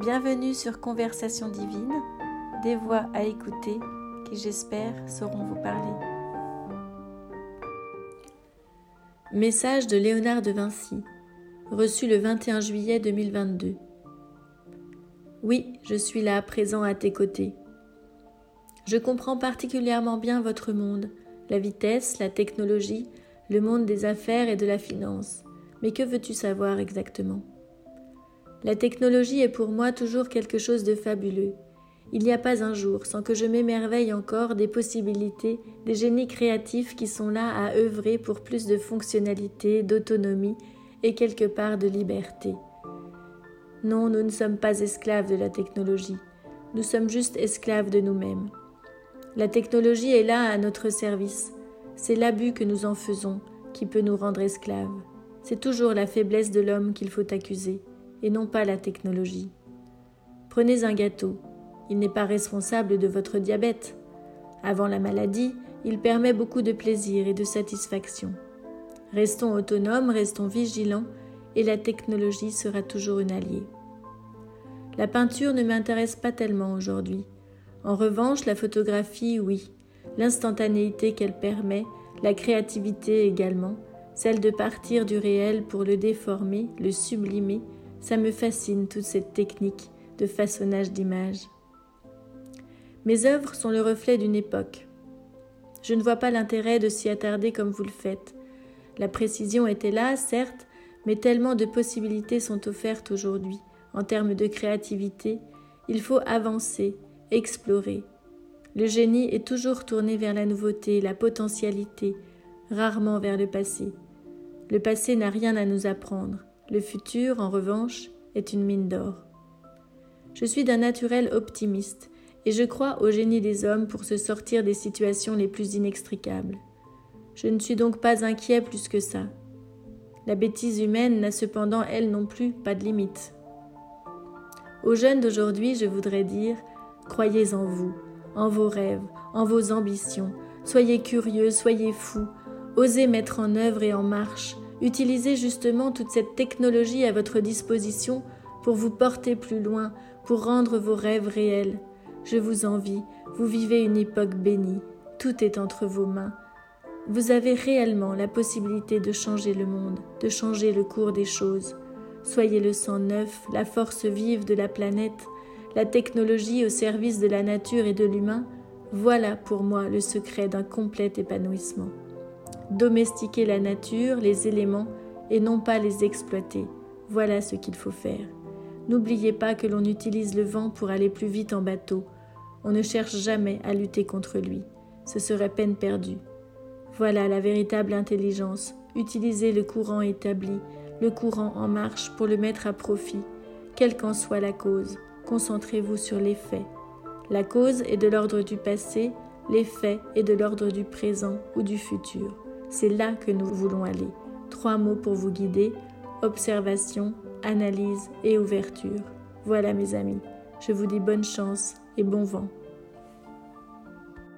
Bienvenue sur Conversation divine, des voix à écouter qui j'espère sauront vous parler. Message de Léonard de Vinci, reçu le 21 juillet 2022. Oui, je suis là présent à tes côtés. Je comprends particulièrement bien votre monde, la vitesse, la technologie, le monde des affaires et de la finance. Mais que veux-tu savoir exactement? La technologie est pour moi toujours quelque chose de fabuleux. Il n'y a pas un jour sans que je m'émerveille encore des possibilités, des génies créatifs qui sont là à œuvrer pour plus de fonctionnalité, d'autonomie et quelque part de liberté. Non, nous ne sommes pas esclaves de la technologie, nous sommes juste esclaves de nous-mêmes. La technologie est là à notre service, c'est l'abus que nous en faisons qui peut nous rendre esclaves. C'est toujours la faiblesse de l'homme qu'il faut accuser, et non pas la technologie. Prenez un gâteau. Il n'est pas responsable de votre diabète. Avant la maladie, il permet beaucoup de plaisir et de satisfaction. Restons autonomes, restons vigilants, et la technologie sera toujours une alliée. La peinture ne m'intéresse pas tellement aujourd'hui. En revanche, la photographie, oui. L'instantanéité qu'elle permet, la créativité également, celle de partir du réel pour le déformer, le sublimer, ça me fascine toute cette technique de façonnage d'images. Mes œuvres sont le reflet d'une époque. Je ne vois pas l'intérêt de s'y attarder comme vous le faites. La précision était là, certes, mais tellement de possibilités sont offertes aujourd'hui en termes de créativité. Il faut avancer, explorer. Le génie est toujours tourné vers la nouveauté, la potentialité, rarement vers le passé. Le passé n'a rien à nous apprendre. Le futur, en revanche, est une mine d'or. Je suis d'un naturel optimiste, et je crois au génie des hommes pour se sortir des situations les plus inextricables. Je ne suis donc pas inquiet plus que ça. La bêtise humaine n'a cependant, elle non plus, pas de limite. Aux jeunes d'aujourd'hui, je voudrais dire Croyez en vous, en vos rêves, en vos ambitions. Soyez curieux, soyez fous, Osez mettre en œuvre et en marche, utilisez justement toute cette technologie à votre disposition pour vous porter plus loin, pour rendre vos rêves réels. Je vous envie, vous vivez une époque bénie, tout est entre vos mains. Vous avez réellement la possibilité de changer le monde, de changer le cours des choses. Soyez le sang neuf, la force vive de la planète, la technologie au service de la nature et de l'humain, voilà pour moi le secret d'un complet épanouissement domestiquer la nature, les éléments, et non pas les exploiter. Voilà ce qu'il faut faire. N'oubliez pas que l'on utilise le vent pour aller plus vite en bateau. On ne cherche jamais à lutter contre lui. Ce serait peine perdue. Voilà la véritable intelligence. Utilisez le courant établi, le courant en marche pour le mettre à profit, quelle qu'en soit la cause. Concentrez-vous sur les faits. La cause est de l'ordre du passé, l'effet est de l'ordre du présent ou du futur. C'est là que nous voulons aller. Trois mots pour vous guider, observation, analyse et ouverture. Voilà mes amis, je vous dis bonne chance et bon vent.